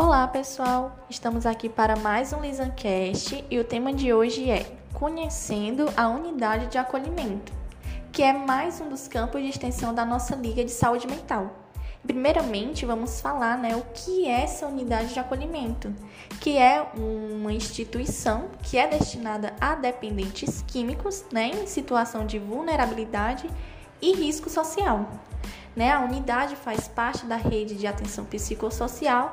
Olá, pessoal! Estamos aqui para mais um Lisancast e o tema de hoje é Conhecendo a Unidade de Acolhimento, que é mais um dos campos de extensão da nossa Liga de Saúde Mental. Primeiramente, vamos falar né, o que é essa unidade de acolhimento, que é uma instituição que é destinada a dependentes químicos né, em situação de vulnerabilidade e risco social. Né? A unidade faz parte da rede de atenção psicossocial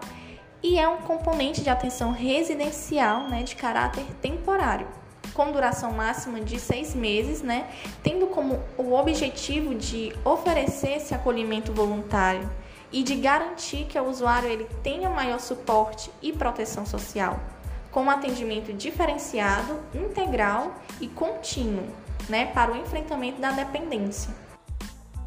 e é um componente de atenção residencial né, de caráter temporário, com duração máxima de seis meses, né, tendo como o objetivo de oferecer esse acolhimento voluntário e de garantir que o usuário ele tenha maior suporte e proteção social, com atendimento diferenciado, integral e contínuo né, para o enfrentamento da dependência.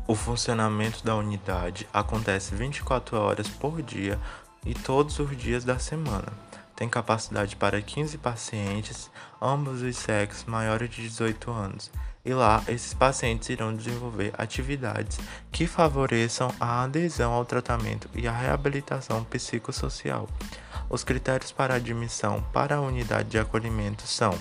O funcionamento da unidade acontece 24 horas por dia e todos os dias da semana. Tem capacidade para 15 pacientes, ambos os sexos maiores de 18 anos. E lá, esses pacientes irão desenvolver atividades que favoreçam a adesão ao tratamento e a reabilitação psicossocial. Os critérios para admissão para a unidade de acolhimento são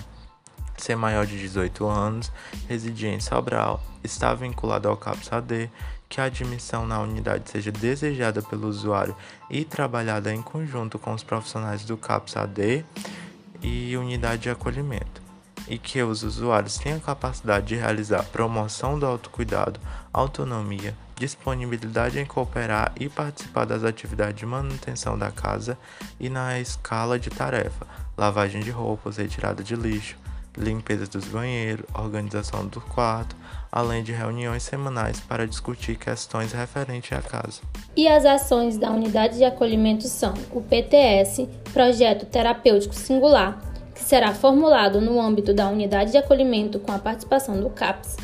ser maior de 18 anos, residir em Sobral, estar vinculado ao CAPS AD, que a admissão na unidade seja desejada pelo usuário e trabalhada em conjunto com os profissionais do CAPS AD e unidade de acolhimento, e que os usuários tenham capacidade de realizar promoção do autocuidado, autonomia, disponibilidade em cooperar e participar das atividades de manutenção da casa e na escala de tarefa, lavagem de roupas, retirada de lixo, limpeza dos banheiros, organização do quarto, além de reuniões semanais para discutir questões referentes à casa. E as ações da unidade de acolhimento são o PTS, Projeto Terapêutico Singular, que será formulado no âmbito da unidade de acolhimento com a participação do CAPS,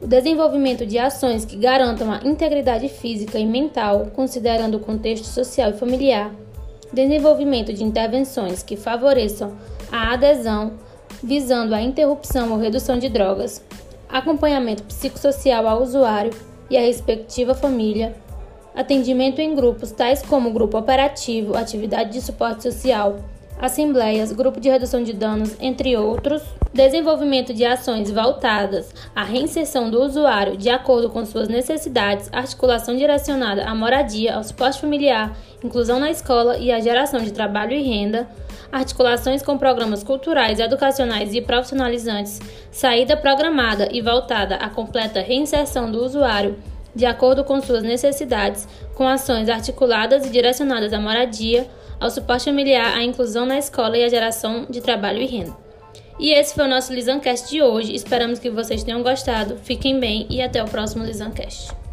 o desenvolvimento de ações que garantam a integridade física e mental, considerando o contexto social e familiar, desenvolvimento de intervenções que favoreçam a adesão visando a interrupção ou redução de drogas, acompanhamento psicossocial ao usuário e à respectiva família, atendimento em grupos tais como grupo operativo, atividade de suporte social, assembleias, grupo de redução de danos, entre outros, desenvolvimento de ações voltadas à reinserção do usuário de acordo com suas necessidades, articulação direcionada à moradia, ao suporte familiar, inclusão na escola e à geração de trabalho e renda, articulações com programas culturais, educacionais e profissionalizantes, saída programada e voltada à completa reinserção do usuário de acordo com suas necessidades, com ações articuladas e direcionadas à moradia, ao suporte familiar, à inclusão na escola e à geração de trabalho e renda. E esse foi o nosso Lisancast de hoje. Esperamos que vocês tenham gostado. Fiquem bem e até o próximo Lisancast.